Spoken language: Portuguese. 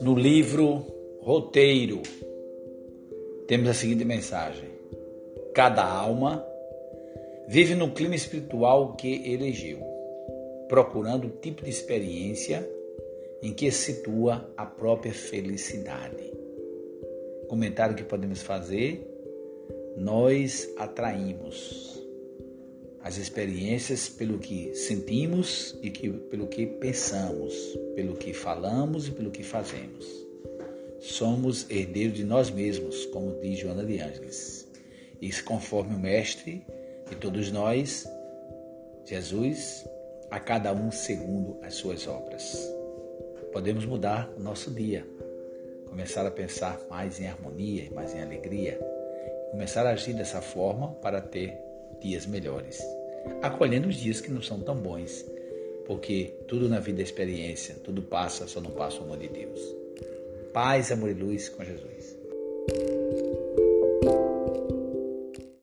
No livro Roteiro, temos a seguinte mensagem: Cada alma vive no clima espiritual que elegeu, procurando o tipo de experiência em que situa a própria felicidade. Comentário que podemos fazer: nós atraímos as experiências pelo que sentimos e que, pelo que pensamos, pelo que falamos e pelo que fazemos. Somos herdeiros de nós mesmos, como diz Joana de Ângeles. Isso conforme o Mestre e todos nós, Jesus, a cada um segundo as suas obras. Podemos mudar o nosso dia, começar a pensar mais em harmonia, mais em alegria, começar a agir dessa forma para ter dias melhores, acolhendo os dias que não são tão bons, porque tudo na vida é experiência, tudo passa, só não passa o amor de Deus. Paz, amor e luz com Jesus.